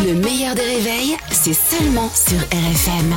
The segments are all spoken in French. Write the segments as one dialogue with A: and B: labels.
A: Le meilleur des réveils, c'est seulement sur RFM.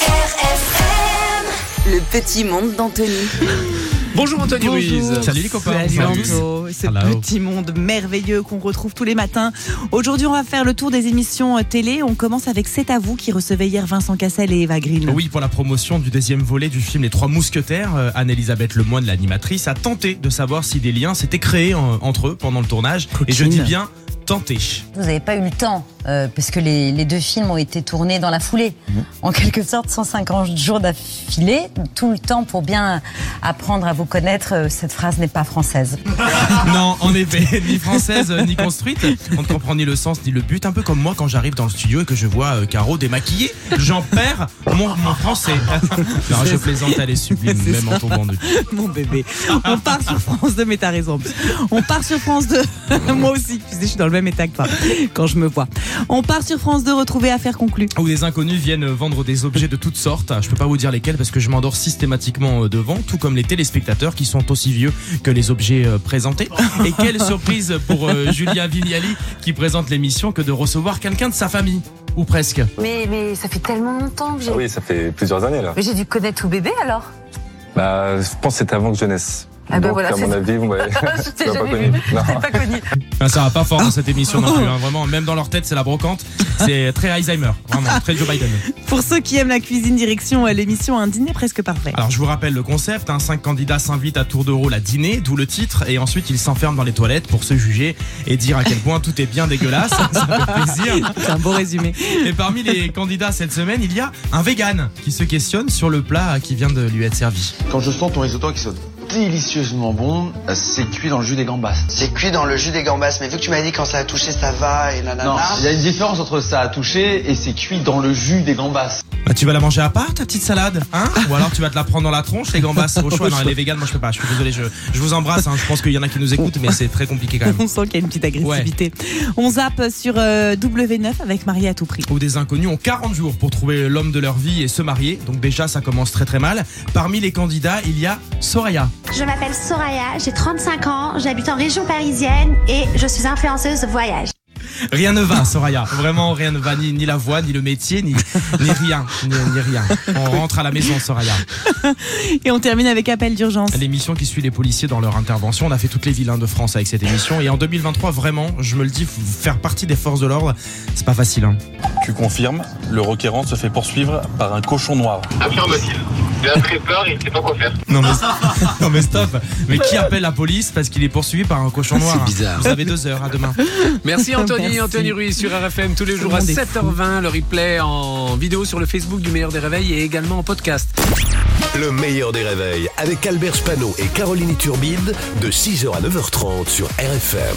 A: RFM Le petit monde d'Anthony.
B: Bonjour Anthony Ruiz.
C: Salut les copains.
D: Salut Anto, ce
C: Hello.
D: petit monde merveilleux qu'on retrouve tous les matins. Aujourd'hui, on va faire le tour des émissions euh, télé. On commence avec C'est à vous qui recevait hier Vincent Cassel et Eva Green.
C: Oui, pour la promotion du deuxième volet du film Les Trois Mousquetaires, euh, Anne-Elisabeth Lemoine, l'animatrice, a tenté de savoir si des liens s'étaient créés euh, entre eux pendant le tournage. Et je dis bien tenté.
E: Vous n'avez pas eu le temps, euh, parce que les, les deux films ont été tournés dans la foulée. En quelque sorte, 150 jours d'affilée, tout le temps pour bien apprendre à vous connaître. Euh, Cette phrase n'est pas française.
C: non, en effet, ni française euh, ni construite. On ne comprend ni le sens ni le but. Un peu comme moi quand j'arrive dans le studio et que je vois euh, Caro démaquillée. J'en perds mon, mon français. non, je plaisante, elle est sublime, même en tombant nu.
D: Mon bébé. On part sur France 2, mais t'as raison. On part sur France 2. Moi aussi, tu sais, je suis dans le même état que toi quand je me vois. On part sur France 2, retrouver affaire conclue.
C: où des inconnus viennent vendre des objets de toutes sortes. Je peux pas vous dire lesquels parce que je m'endors systématiquement euh, devant, tout comme les téléspectateurs qui sont aussi vieux que les objets euh, présentés. Et quelle surprise pour euh, Julia Vignali qui présente l'émission que de recevoir quelqu'un de sa famille. Ou presque.
F: Mais, mais ça fait tellement longtemps que j'ai.
G: Ah oui, ça fait plusieurs années là.
F: Mais j'ai dû connaître tout bébé alors?
G: Bah, je pense que c'était avant que je naisse.
F: Ah bah
G: Donc,
F: voilà,
G: à mon avis, vous m'avez pas connu.
F: Pas connu.
C: Ah, ça va pas fort dans cette émission non plus. hein. Vraiment, même dans leur tête, c'est la brocante. C'est très Alzheimer. Vraiment, très Joe Biden.
D: Pour ceux qui aiment la cuisine, direction euh, l'émission Un dîner presque parfait.
C: Alors je vous rappelle le concept, hein, cinq candidats s'invitent à tour de rôle à dîner, d'où le titre, et ensuite ils s'enferment dans les toilettes pour se juger et dire à quel point tout est bien dégueulasse. Ça fait plaisir.
D: C'est un beau résumé.
C: Et parmi les candidats cette semaine, il y a un vegan qui se questionne sur le plat qui vient de lui être servi.
H: Quand je sens ton risotto qui saute délicieusement bon, c'est cuit dans le jus des gambas.
I: C'est cuit dans le jus des gambas, mais vu que tu m'as dit quand ça a touché ça va et nanana.
H: Non, il y a une différence entre ça à toucher et c'est cuit dans le jus des gambas.
C: Bah, tu vas la manger à part ta petite salade, hein Ou alors tu vas te la prendre dans la tronche les gambas au choix. Non, les véganes, moi je peux pas. Je suis désolé, je, je vous embrasse. hein. Je pense qu'il y en a qui nous écoutent, mais c'est très compliqué quand même.
D: On sent qu'il y a une petite agressivité. On zappe sur euh, W9 avec Marie à tout prix.
C: Où des inconnus ont 40 jours pour trouver l'homme de leur vie et se marier. Donc déjà, ça commence très très mal. Parmi les candidats, il y a Soraya.
J: Je m'appelle Soraya, j'ai 35 ans, j'habite en région parisienne et je suis influenceuse de voyage.
C: Rien ne va, Soraya. Vraiment, rien ne va. Ni, ni la voix, ni le métier, ni, ni rien. Ni, ni rien. On rentre à la maison, Soraya.
D: Et on termine avec appel d'urgence.
C: L'émission qui suit les policiers dans leur intervention. On a fait toutes les villes de France avec cette émission. Et en 2023, vraiment, je me le dis, faire partie des forces de l'ordre, c'est pas facile. hein.
G: Tu confirmes, le requérant se fait poursuivre par un cochon noir.
K: Affirmatif. Il a très peur et il sait pas quoi faire.
C: Non mais, non mais stop. Mais qui appelle la police parce qu'il est poursuivi par un cochon noir
B: C'est bizarre.
C: Vous avez deux heures. À demain.
B: Merci Anthony,
D: Merci.
B: Anthony Ruiz sur RFM tous les jours à
D: monde est
B: 7h20. Le replay en vidéo sur le Facebook du meilleur des réveils et également en podcast.
L: Le meilleur des réveils avec Albert Spano et Caroline Turbide de 6h à 9h30 sur RFM.